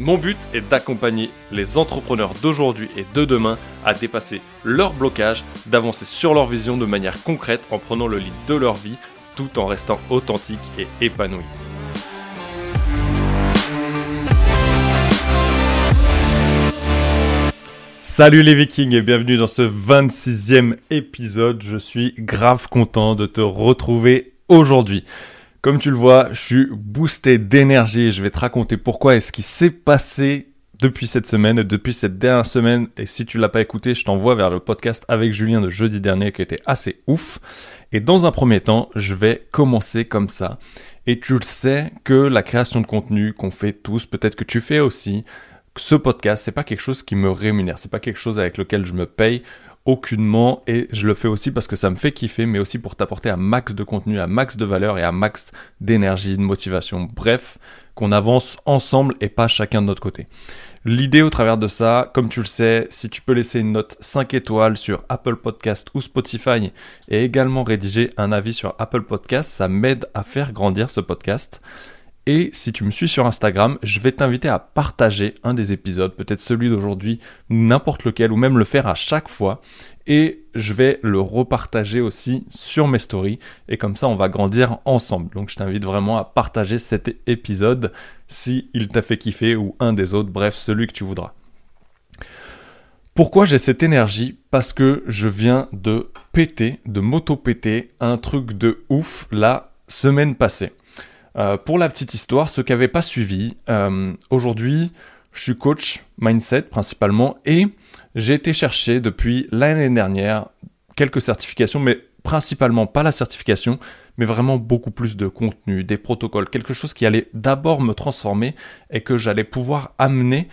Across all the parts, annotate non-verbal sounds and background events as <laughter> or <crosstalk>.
Mon but est d'accompagner les entrepreneurs d'aujourd'hui et de demain à dépasser leurs blocages, d'avancer sur leur vision de manière concrète en prenant le lead de leur vie tout en restant authentique et épanoui. Salut les vikings et bienvenue dans ce 26e épisode. Je suis grave content de te retrouver aujourd'hui. Comme tu le vois, je suis boosté d'énergie je vais te raconter pourquoi et ce qui s'est passé depuis cette semaine, depuis cette dernière semaine. Et si tu l'as pas écouté, je t'envoie vers le podcast avec Julien de jeudi dernier qui était assez ouf. Et dans un premier temps, je vais commencer comme ça. Et tu le sais que la création de contenu qu'on fait tous, peut-être que tu fais aussi, ce podcast, c'est pas quelque chose qui me rémunère, c'est pas quelque chose avec lequel je me paye aucunement et je le fais aussi parce que ça me fait kiffer mais aussi pour t'apporter un max de contenu, un max de valeur et un max d'énergie, de motivation. Bref, qu'on avance ensemble et pas chacun de notre côté. L'idée au travers de ça, comme tu le sais, si tu peux laisser une note 5 étoiles sur Apple Podcast ou Spotify et également rédiger un avis sur Apple Podcast, ça m'aide à faire grandir ce podcast. Et si tu me suis sur Instagram, je vais t'inviter à partager un des épisodes, peut-être celui d'aujourd'hui, n'importe lequel, ou même le faire à chaque fois. Et je vais le repartager aussi sur mes stories. Et comme ça, on va grandir ensemble. Donc je t'invite vraiment à partager cet épisode si il t'a fait kiffer ou un des autres, bref, celui que tu voudras. Pourquoi j'ai cette énergie? Parce que je viens de péter, de m'auto-péter un truc de ouf la semaine passée. Euh, pour la petite histoire, ceux qui n'avaient pas suivi, euh, aujourd'hui, je suis coach mindset principalement et j'ai été chercher depuis l'année dernière quelques certifications, mais principalement pas la certification, mais vraiment beaucoup plus de contenu, des protocoles, quelque chose qui allait d'abord me transformer et que j'allais pouvoir amener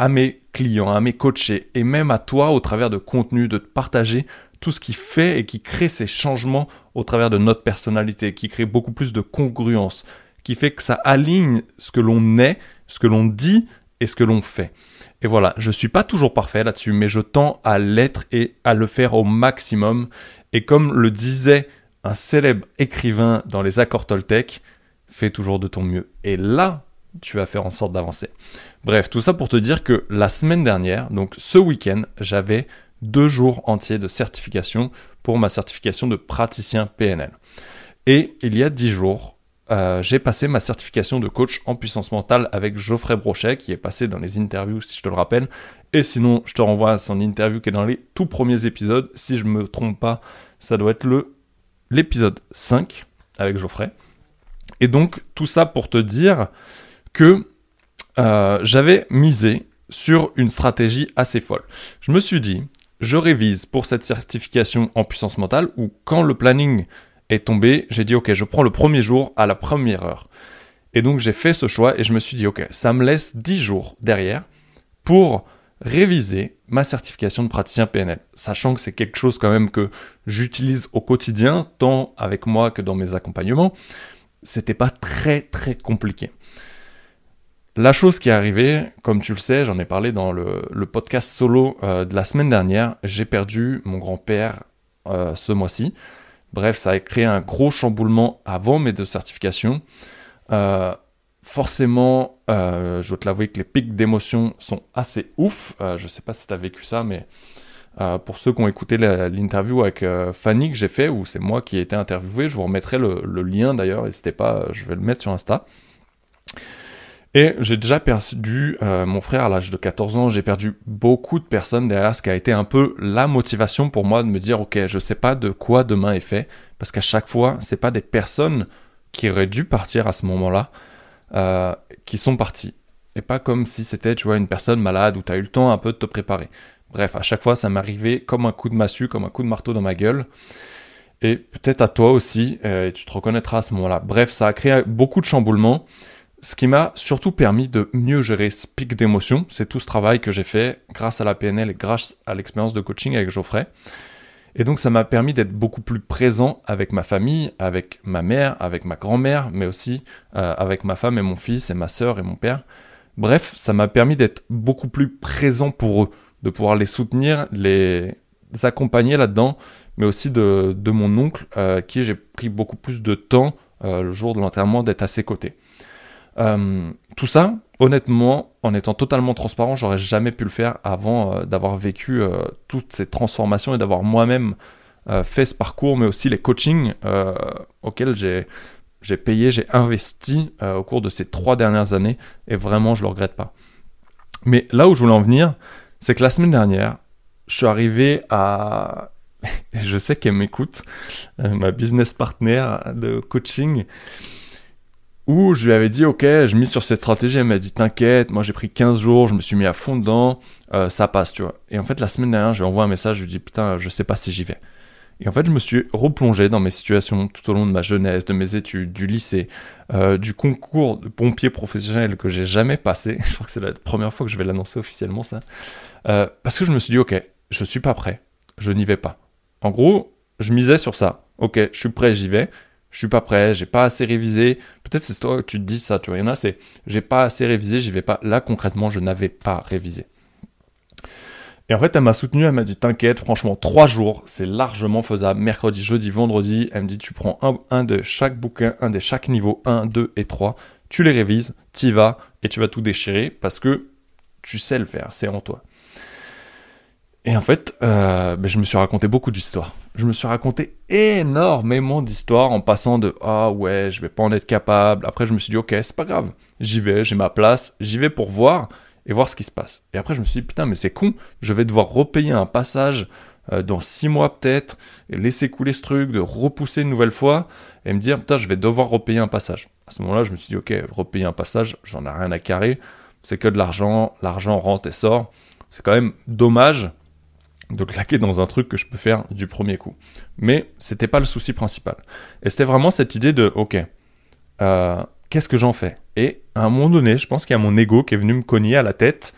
à mes clients, à mes coachés et même à toi au travers de contenu, de partager tout ce qui fait et qui crée ces changements au travers de notre personnalité, qui crée beaucoup plus de congruence, qui fait que ça aligne ce que l'on est, ce que l'on dit et ce que l'on fait. Et voilà, je suis pas toujours parfait là-dessus, mais je tends à l'être et à le faire au maximum. Et comme le disait un célèbre écrivain dans les accords Toltec, fais toujours de ton mieux. Et là, tu vas faire en sorte d'avancer. Bref, tout ça pour te dire que la semaine dernière, donc ce week-end, j'avais deux jours entiers de certification pour ma certification de praticien PNL. Et il y a dix jours, euh, j'ai passé ma certification de coach en puissance mentale avec Geoffrey Brochet, qui est passé dans les interviews, si je te le rappelle. Et sinon, je te renvoie à son interview qui est dans les tout premiers épisodes. Si je ne me trompe pas, ça doit être l'épisode 5 avec Geoffrey. Et donc, tout ça pour te dire que euh, j'avais misé sur une stratégie assez folle. Je me suis dit, je révise pour cette certification en puissance mentale ou quand le planning est tombé, j'ai dit ok, je prends le premier jour à la première heure. Et donc j'ai fait ce choix et je me suis dit ok, ça me laisse 10 jours derrière pour réviser ma certification de praticien PNL, sachant que c'est quelque chose quand même que j'utilise au quotidien, tant avec moi que dans mes accompagnements. C'était pas très très compliqué. La chose qui est arrivée, comme tu le sais, j'en ai parlé dans le, podcast solo euh, de la semaine dernière, j'ai perdu mon grand-père euh, ce mois-ci. Bref, ça a créé un gros chamboulement avant mes deux certifications. Euh, forcément, je dois te l'avouer que les pics d'émotion sont assez ouf. je ne sais pas si tu as vécu ça, mais pour ceux qui ont écouté l'interview avec Fanny que j'ai fait, où c'est moi qui ai été interviewé, je vous remettrai le, le lien d'ailleurs, n'hésitez pas, je vais le mettre sur Insta. Et j'ai déjà perdu euh, mon frère à l'âge de 14 ans, j'ai perdu beaucoup de personnes derrière, ce qui a été un peu la motivation pour moi de me dire, ok, je sais pas de quoi demain est fait, parce qu'à chaque fois, c'est pas des personnes qui auraient dû partir à ce moment-là, euh, qui sont parties. Et pas comme si c'était, tu vois, une personne malade où tu as eu le temps un peu de te préparer. Bref, à chaque fois, ça m'arrivait comme un coup de massue, comme un coup de marteau dans ma gueule. Et peut-être à toi aussi, euh, et tu te reconnaîtras à ce moment-là. Bref, ça a créé beaucoup de chamboulements Ce qui m'a surtout permis de mieux gérer ce pic d'émotion, c'est tout ce travail que j'ai fait grâce à la PNL et grâce à l'expérience de coaching avec Geoffrey. Et donc ça m'a permis d'être beaucoup plus présent avec ma famille, avec ma mère, avec ma grand-mère, mais aussi euh, avec ma femme et mon fils et ma sœur et mon père. Bref, ça m'a permis d'être beaucoup plus présent pour eux, de pouvoir les soutenir, les accompagner là-dedans, mais aussi de, mon oncle, euh, qui j'ai pris beaucoup plus de temps euh, le jour de l'enterrement d'être à ses côtés. Euh, tout ça, honnêtement, en étant totalement transparent, j'aurais jamais pu le faire avant euh, d'avoir vécu euh, toutes ces transformations et d'avoir moi-même fait ce parcours, mais aussi les coachings auxquels j'ai payé, j'ai investi au cours de ces trois dernières années, et vraiment, je le regrette pas. Mais là où je voulais en venir, c'est que la semaine dernière, je suis arrivé à <laughs> je sais qu'elle m'écoute, ma business partner de coaching, où je lui avais dit, ok, je mise sur cette stratégie, elle m'a dit, t'inquiète, moi j'ai pris 15 jours, je me suis mis à fond dedans, euh, ça passe, tu vois. Et en fait, la semaine dernière, je lui envoie un message, je lui dis, putain, je sais pas si j'y vais. Et en fait, je me suis replongé dans mes situations tout au long de ma jeunesse, de mes études, du lycée, euh, du concours de pompier professionnel que j'ai jamais passé. <laughs> je crois que c'est la première fois que je vais l'annoncer officiellement, ça. Euh, parce que je me suis dit, ok, je suis pas prêt, je n'y vais pas. En gros, je misais sur ça. Ok, je suis prêt, j'y vais je suis pas prêt, j'ai pas assez révisé. Peut-être c'est toi que tu te dis ça, tu vois. Il y en a, c'est j'ai pas assez révisé, j'y vais pas. Là, concrètement, je n'avais pas révisé. Et en fait, elle m'a soutenu, elle m'a dit T'inquiète, franchement, trois jours, c'est largement faisable. Mercredi, jeudi, vendredi. Elle me dit Tu prends un, de chaque bouquin, un de chaque niveau, 1, 2 et 3. Tu les révises, y vas et tu vas tout déchirer parce que tu sais le faire, c'est en toi. Et en fait, euh, ben, je me suis raconté beaucoup d'histoires. Je me suis raconté énormément d'histoires en passant de ah ouais, je vais pas en être capable. Après, je me suis dit ok, c'est pas grave, j'y vais, j'ai ma place, j'y vais pour voir et voir ce qui se passe. Et après, je me suis dit putain, mais c'est con, je vais devoir repayer un passage euh, dans six mois peut-être, laisser couler ce truc, de repousser une nouvelle fois et me dire putain, je vais devoir repayer un passage. À ce moment-là, je me suis dit ok, repayer un passage, j'en ai rien à carrer, c'est que de l'argent, l'argent rentre et sort. C'est quand même dommage de claquer dans un truc que je peux faire du premier coup. Mais c'était pas le souci principal. Et c'était vraiment cette idée de, ok, euh, qu'est-ce que j'en fais? Et à un moment donné, je pense qu'il y a mon ego qui est venu me cogner à la tête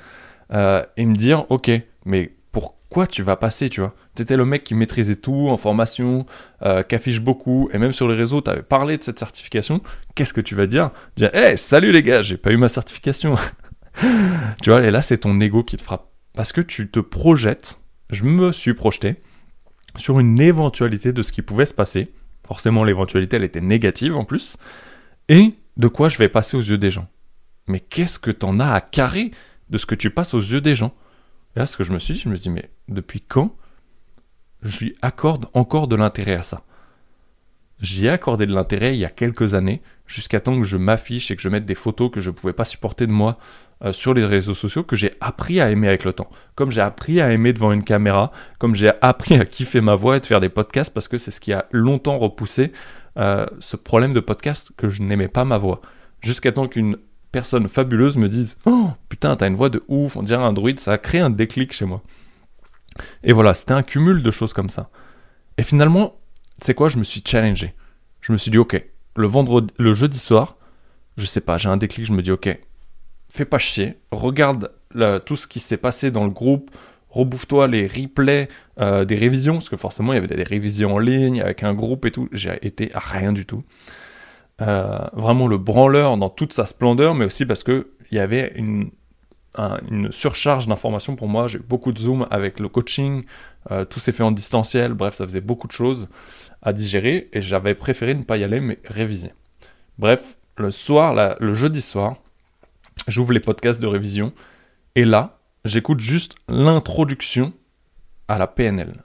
euh, et me dire, ok, mais pourquoi tu vas passer, tu vois? T'étais le mec qui maîtrisait tout en formation, euh, qui affiche beaucoup, et même sur les réseaux, t'avais parlé de cette certification. Qu'est-ce que tu vas dire? Dire, hey, salut les gars, j'ai pas eu ma certification. <laughs> tu vois, et là, c'est ton ego qui te frappe. Parce que tu te projettes je me suis projeté sur une éventualité de ce qui pouvait se passer. Forcément, l'éventualité, elle était négative en plus. Et de quoi je vais passer aux yeux des gens. Mais qu'est-ce que t'en as à carrer de ce que tu passes aux yeux des gens? Et là, ce que je me suis dit, je me suis dit, mais depuis quand je lui accorde encore de l'intérêt à ça? J'y ai accordé de l'intérêt il y a quelques années, jusqu'à temps que je m'affiche et que je mette des photos que je ne pouvais pas supporter de moi euh, sur les réseaux sociaux, que j'ai appris à aimer avec le temps. Comme j'ai appris à aimer devant une caméra, comme j'ai appris à kiffer ma voix et de faire des podcasts, parce que c'est ce qui a longtemps repoussé euh, ce problème de podcast que je n'aimais pas ma voix. Jusqu'à temps qu'une personne fabuleuse me dise Oh putain, t'as une voix de ouf, on dirait un druide, ça a créé un déclic chez moi. Et voilà, c'était un cumul de choses comme ça. Et finalement, c'est quoi, je me suis challengé. Je me suis dit, ok, le vendredi, le jeudi soir, je sais pas, j'ai un déclic, je me dis ok, fais pas chier, regarde tout ce qui s'est passé dans le groupe, rebouffe-toi les replays euh, des révisions, parce que forcément il y avait des révisions en ligne avec un groupe et tout, j'ai été à rien du tout. Euh, vraiment le branleur dans toute sa splendeur, mais aussi parce que il y avait une, une surcharge d'informations pour moi. J'ai beaucoup de zoom avec le coaching, euh, tout s'est fait en distanciel, bref, ça faisait beaucoup de choses à digérer et j'avais préféré ne pas y aller mais réviser. Bref, le soir, le jeudi soir, j'ouvre les podcasts de révision et là, j'écoute juste l'introduction à la PNL.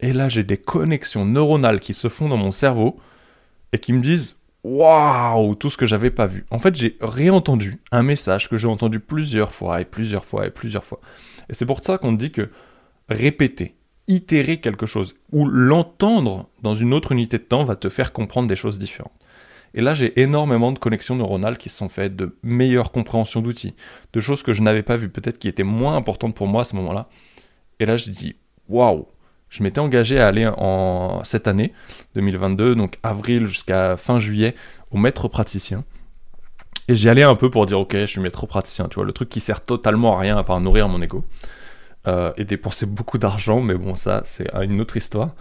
Et là, j'ai des connexions neuronales qui se font dans mon cerveau et qui me disent Waouh, tout ce que j'avais pas vu. En fait, j'ai réentendu un message que j'ai entendu plusieurs fois et plusieurs fois et plusieurs fois. Et c'est pour ça qu'on dit que répéter, itérer quelque chose ou l'entendre dans une autre unité de temps va te faire comprendre des choses différentes. Et là, j'ai énormément de connexions neuronales qui se sont faites, de meilleures compréhensions d'outils, de choses que je n'avais pas vues, peut-être qui étaient moins importantes pour moi à ce moment-là. Et là, je dis, waouh, je m'étais engagé à aller en cette année 2022, donc avril jusqu'à fin juillet, au maître praticien. Et j'y allais un peu pour dire, ok, je suis maître praticien, tu vois, le truc qui sert totalement à rien à part nourrir mon ego. Euh, et dépenser beaucoup d'argent, mais bon, ça, c'est une autre histoire.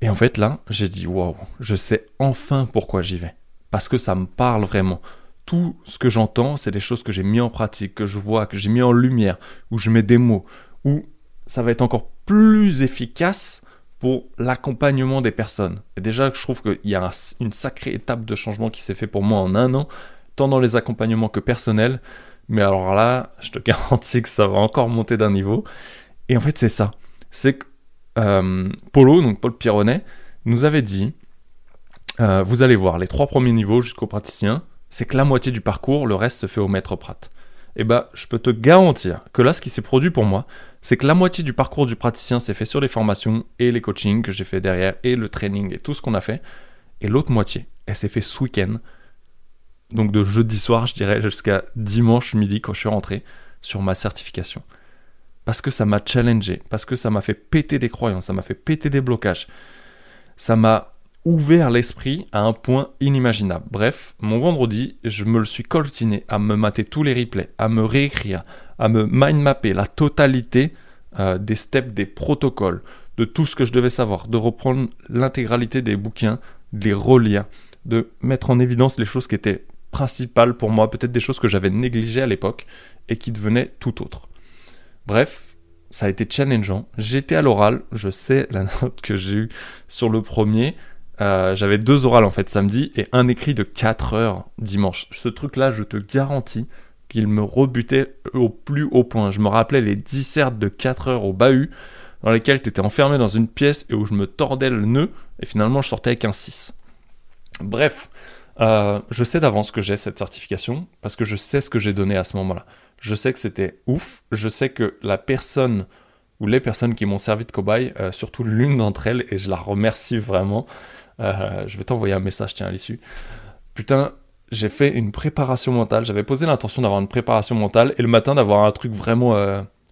Et en fait, là, j'ai dit, waouh, je sais enfin pourquoi j'y vais. Parce que ça me parle vraiment. Tout ce que j'entends, c'est des choses que j'ai mis en pratique, que je vois, que j'ai mis en lumière, où je mets des mots, où ça va être encore plus efficace pour l'accompagnement des personnes. Et déjà, je trouve qu'il y a une sacrée étape de changement qui s'est fait pour moi en un an, tant dans les accompagnements que personnels. Mais alors là, je te <laughs> garantis que ça va encore monter d'un niveau. Et en fait, c'est ça. C'est que euh, Polo, donc Paul Pironnet, nous avait dit euh, vous allez voir, les trois premiers niveaux jusqu'au praticien, c'est que la moitié du parcours, le reste se fait au maître prat. Eh ben, je peux te garantir que là, ce qui s'est produit pour moi, c'est que la moitié du parcours du praticien s'est fait sur les formations et les coachings que j'ai fait derrière et le training et tout ce qu'on a fait. Et l'autre moitié, elle s'est fait ce week-end donc de jeudi soir, je dirais, jusqu'à dimanche midi quand je suis rentré sur ma certification. Parce que ça m'a challengé, parce que ça m'a fait péter des croyances, ça m'a fait péter des blocages. Ça m'a ouvert l'esprit à un point inimaginable. Bref, mon vendredi, je me le suis coltiné à me mater tous les replays, à me réécrire, à me mind mapper la totalité euh, des steps, des protocoles, de tout ce que je devais savoir, de reprendre l'intégralité des bouquins, de les relire, de mettre en évidence les choses qui étaient principales pour moi, peut-être des choses que j'avais négligées à l'époque et qui devenaient tout autre. Bref, ça a été challengeant. J'étais à l'oral, je sais la <laughs> note que j'ai eue sur le premier. Euh, j'avais deux orales en fait samedi et un écrit de 4 heures dimanche. Ce truc-là, je te garantis qu'il me rebutait au plus haut point. Je me rappelais les dissertes de 4 heures au bahut dans lesquelles tu étais enfermé dans une pièce et où je me tordais le nœud et finalement je sortais avec un 6. Bref, euh, je sais d'avance que j'ai cette certification parce que je sais ce que j'ai donné à ce moment-là. Je sais que c'était ouf. Je sais que la personne ou les personnes qui m'ont servi de cobaye, euh, surtout l'une d'entre elles, et je la remercie vraiment. Euh, je vais t'envoyer un message, tiens, à l'issue. Putain, j'ai fait une préparation mentale. J'avais posé l'intention d'avoir une préparation mentale et le matin d'avoir un truc vraiment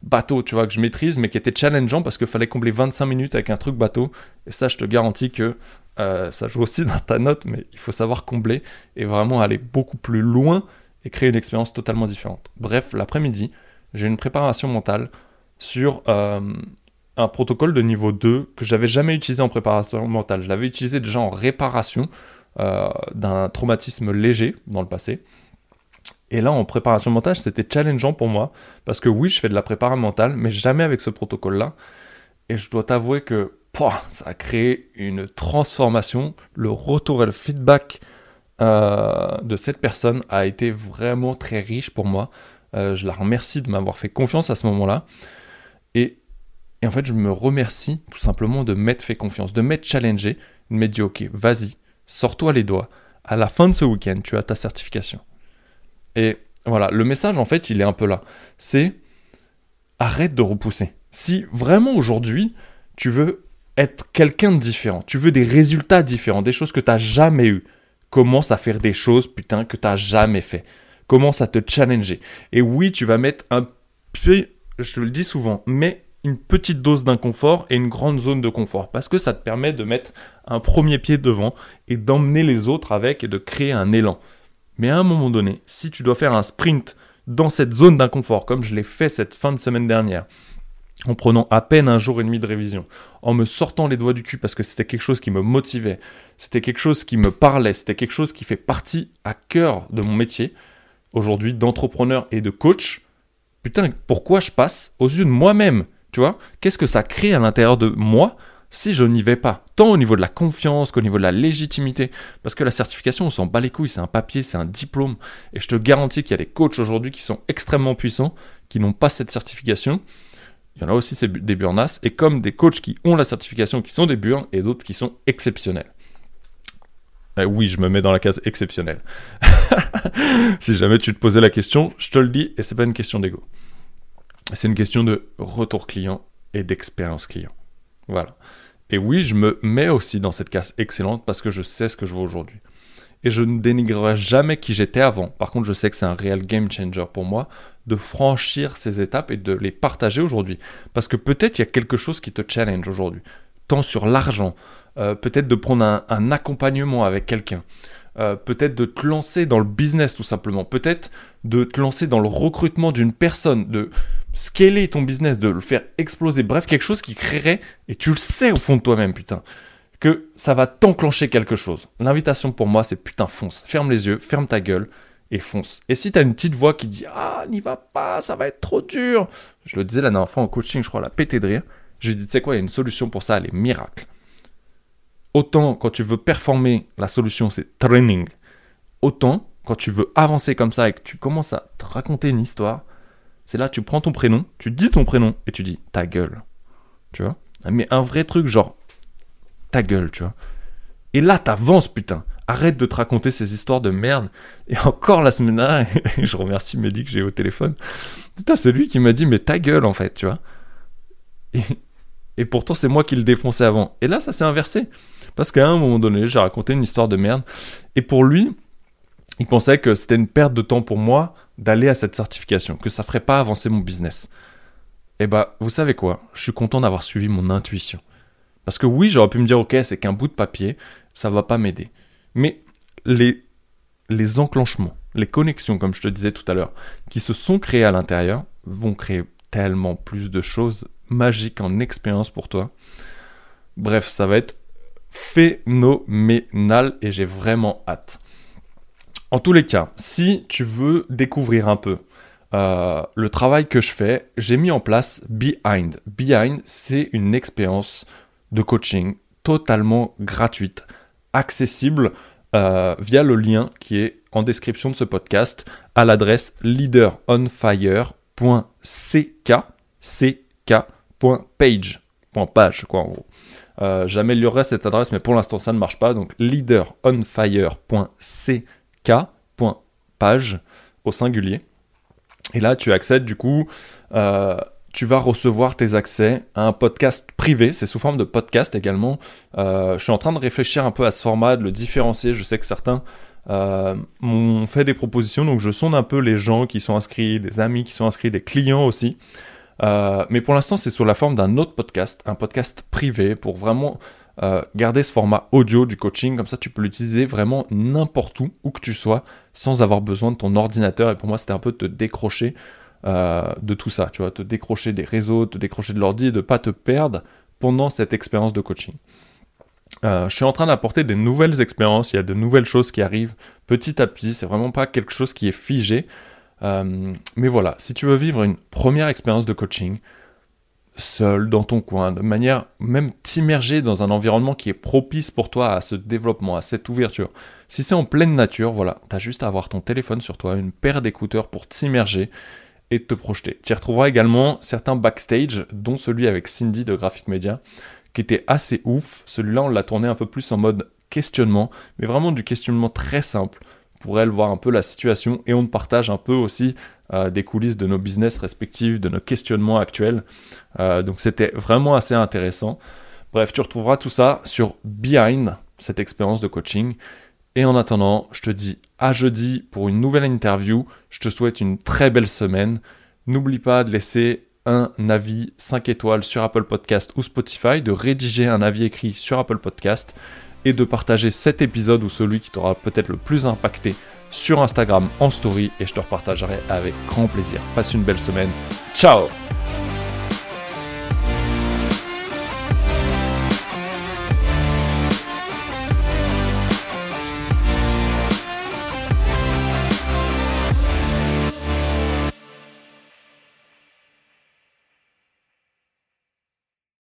bateau, tu vois, que je maîtrise, mais qui était challengeant parce qu'il fallait combler 25 minutes avec un truc bateau. Et ça, je te garantis que euh, ça joue aussi <laughs> dans ta note, mais il faut savoir combler et vraiment aller beaucoup plus loin et créer une expérience totalement différente. Bref, l'après-midi, j'ai une préparation mentale sur euh, un protocole de niveau 2 que j'avais jamais utilisé en préparation mentale. Je l'avais utilisé déjà en réparation euh, d'un traumatisme léger dans le passé. Et là, en préparation mentale, c'était challengeant pour moi parce que oui, je fais de la préparation mentale, mais jamais avec ce protocole-là. Et je dois t'avouer que ça a créé une transformation. Le retour et le feedback euh, de cette personne a été vraiment très riche pour moi. Euh, je la remercie de m'avoir fait confiance à ce moment-là. Et, en fait, je me remercie tout simplement de m'être fait confiance, de m'être challengé, de m'être dit, ok, vas-y, sors-toi les doigts. À la fin de ce week-end, tu as ta certification. Et voilà, le message, en fait, il est un peu là. C'est arrête de repousser. Si vraiment aujourd'hui, tu veux être quelqu'un de différent, tu veux des résultats différents, des choses que tu n'as jamais eues, commence à faire des choses, putain, que tu n'as jamais fait. Commence à te challenger. Et oui, tu vas mettre un peu, je te le dis souvent, mais une petite dose d'inconfort et une grande zone de confort. Parce que ça te permet de mettre un premier pied devant et d'emmener les autres avec et de créer un élan. Mais à un moment donné, si tu dois faire un sprint dans cette zone d'inconfort, comme je l'ai fait cette fin de semaine dernière, en prenant à peine un jour et demi de révision, en me sortant les doigts du cul parce que c'était quelque chose qui me motivait, c'était quelque chose qui me parlait, c'était quelque chose qui fait partie à cœur de mon métier, aujourd'hui d'entrepreneur et de coach, putain, pourquoi je passe aux yeux de moi-même Tu vois Qu'est-ce que ça crée à l'intérieur de moi si je n'y vais pas? Tant au niveau de la confiance qu'au niveau de la légitimité. Parce que la certification, on s'en bat les couilles, c'est un papier, c'est un diplôme. Et je te garantis qu'il y a des coachs aujourd'hui qui sont extrêmement puissants, qui n'ont pas cette certification il y en a aussi des burnas, et comme des coachs qui ont la certification, qui sont des burns, et d'autres qui sont exceptionnels. Eh oui, je me mets dans la case exceptionnelle. <laughs> si jamais tu te posais la question, je te le dis, et c'est pas une question d'ego. C'est une question de retour client et d'expérience client. Voilà. Et oui, je me mets aussi dans cette case excellente parce que je sais ce que je veux aujourd'hui. Et je ne dénigrerai jamais qui j'étais avant. Par contre, je sais que c'est un réel game changer pour moi de franchir ces étapes et de les partager aujourd'hui. Parce que peut-être il y a quelque chose qui te challenge aujourd'hui. Tant sur l'argent, euh, peut-être de prendre un, accompagnement avec quelqu'un, euh, peut-être de te lancer dans le business tout simplement, peut-être de te lancer dans le recrutement d'une personne, de scaler ton business, de le faire exploser, bref, quelque chose qui créerait, et tu le sais au fond de toi-même, putain, que ça va t'enclencher quelque chose. L'invitation pour moi, c'est putain, fonce, ferme les yeux, ferme ta gueule, et fonce. Et si tu as une petite voix qui dit Ah, n'y va pas, ça va être trop dur. Je le disais la dernière fois en coaching, je crois, la pété de rire. Je lui dis Tu sais quoi, il y a une solution pour ça, elle est miracle. Autant quand tu veux performer, la solution c'est training. Autant quand tu veux avancer comme ça et que tu commences à te raconter une histoire, c'est là tu prends ton prénom, tu dis ton prénom et tu dis ta gueule. Tu vois? Mais un vrai truc genre ta gueule, tu vois. Et là, t'avances, putain arrête de te raconter ces histoires de merde. Et encore la semaine dernière, <laughs> je remercie Mehdi que j'ai au téléphone. C'est lui qui m'a dit, mais ta gueule, en fait, tu vois. Et, pourtant, c'est moi qui le défonçais avant. Et là, ça s'est inversé. Parce qu'à un moment donné, j'ai raconté une histoire de merde. Et pour lui, il pensait que c'était une perte de temps pour moi d'aller à cette certification, que ça ferait pas avancer mon business. Et bah, vous savez quoi? Je suis content d'avoir suivi mon intuition. Parce que oui, j'aurais pu me dire, ok, c'est qu'un bout de papier, ça va pas m'aider. Mais les, les enclenchements, les connexions, comme je te disais tout à l'heure, qui se sont créées à l'intérieur, vont créer tellement plus de choses magiques en expérience pour toi. Bref, ça va être phénoménal et j'ai vraiment hâte. En tous les cas, si tu veux découvrir un peu euh, le travail que je fais, j'ai mis en place Behind. Behind, c'est une expérience de coaching totalement gratuite accessible euh, via le lien qui est en description de ce podcast à l'adresse leaderonfire.ck ck.page page quoi en gros. Euh, j'améliorerai cette adresse mais pour l'instant ça ne marche pas donc leaderonfire.ck.page au singulier et là tu accèdes du coup euh, tu vas recevoir tes accès à un podcast privé. C'est sous forme de podcast également. Euh, je suis en train de réfléchir un peu à ce format, de le différencier. Je sais que certains m'ont fait des propositions, donc je sonde un peu les gens qui sont inscrits, des amis qui sont inscrits, des clients aussi. Euh, mais pour l'instant, c'est sous la forme d'un autre podcast, un podcast privé pour vraiment garder ce format audio du coaching. Comme ça, tu peux l'utiliser vraiment n'importe où, où que tu sois, sans avoir besoin de ton ordinateur. Et pour moi, c'était un peu de te décrocher euh, de tout ça, tu vois, te décrocher des réseaux, te décrocher de l'ordi et de pas te perdre pendant cette expérience de coaching. Euh, je suis en train d'apporter des nouvelles expériences, il y a de nouvelles choses qui arrivent petit à petit, c'est vraiment pas quelque chose qui est figé. Euh, mais voilà, si tu veux vivre une première expérience de coaching, seul, dans ton coin, de manière même t'immerger dans un environnement qui est propice pour toi à ce développement, à cette ouverture. Si c'est en pleine nature, voilà, t'as juste à avoir ton téléphone sur toi, une paire d'écouteurs pour t'immerger et te projeter. Tu y retrouveras également certains backstage, dont celui avec Cindy de Graphic Media, qui était assez ouf. Celui-là, on l'a tourné un peu plus en mode questionnement, mais vraiment du questionnement très simple pour elle voir un peu la situation et on partage un peu aussi euh, des coulisses de nos business respectifs, de nos questionnements actuels. Euh, donc c'était vraiment assez intéressant. Bref, tu retrouveras tout ça sur Behind, cette expérience de coaching. Et en attendant, je te dis à jeudi pour une nouvelle interview. Je te souhaite une très belle semaine. N'oublie pas de laisser un avis 5 étoiles sur Apple Podcast ou Spotify, de rédiger un avis écrit sur Apple Podcast et de partager cet épisode ou celui qui t'aura peut-être le plus impacté sur Instagram en story et je te repartagerai avec grand plaisir. Passe une belle semaine. Ciao